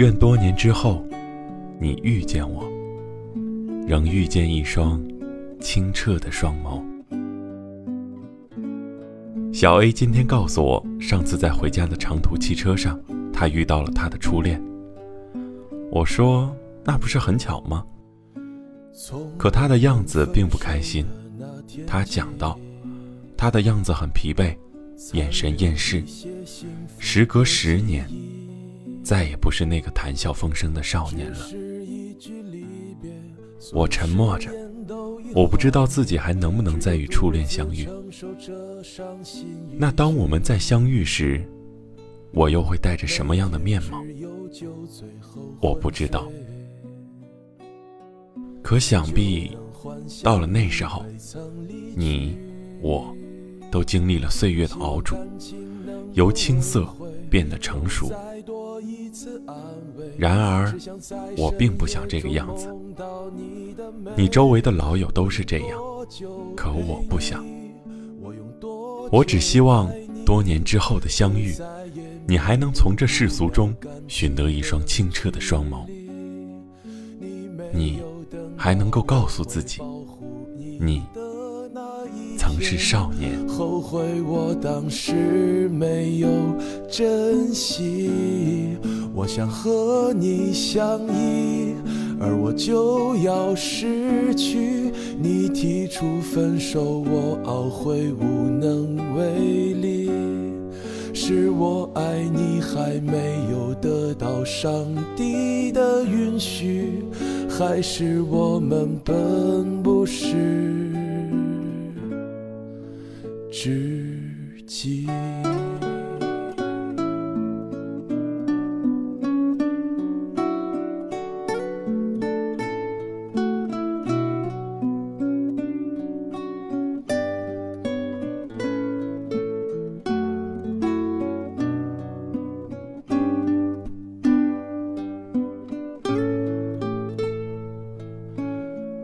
愿多年之后，你遇见我，仍遇见一双清澈的双眸。小 A 今天告诉我，上次在回家的长途汽车上，他遇到了他的初恋。我说：“那不是很巧吗？”可他的样子并不开心。他讲道：“他的样子很疲惫，眼神厌世。时隔十年，再也不是那个谈笑风生的少年了。”我沉默着。我不知道自己还能不能再与初恋相遇。那当我们再相遇时，我又会带着什么样的面貌？我不知道。可想必，到了那时候，你我都经历了岁月的熬煮，由青涩变得成熟。然而，我并不想这个样子。你周围的老友都是这样，可我不想。我只希望多年之后的相遇，你还能从这世俗中寻得一双清澈的双眸。你还能够告诉自己，你曾是少年。后悔我当时没有珍惜。我想和你相依，而我就要失去。你提出分手，我懊悔无能为力。是我爱你还没有得到上帝的允许，还是我们本不是知己？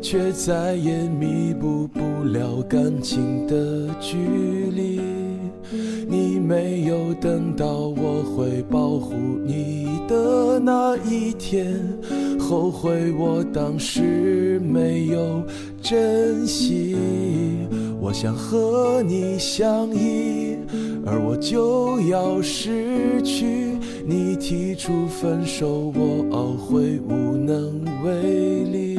却再也弥补不了感情的距离。你没有等到我会保护你的那一天，后悔我当时没有珍惜。我想和你相依，而我就要失去。你提出分手，我懊悔无能为力。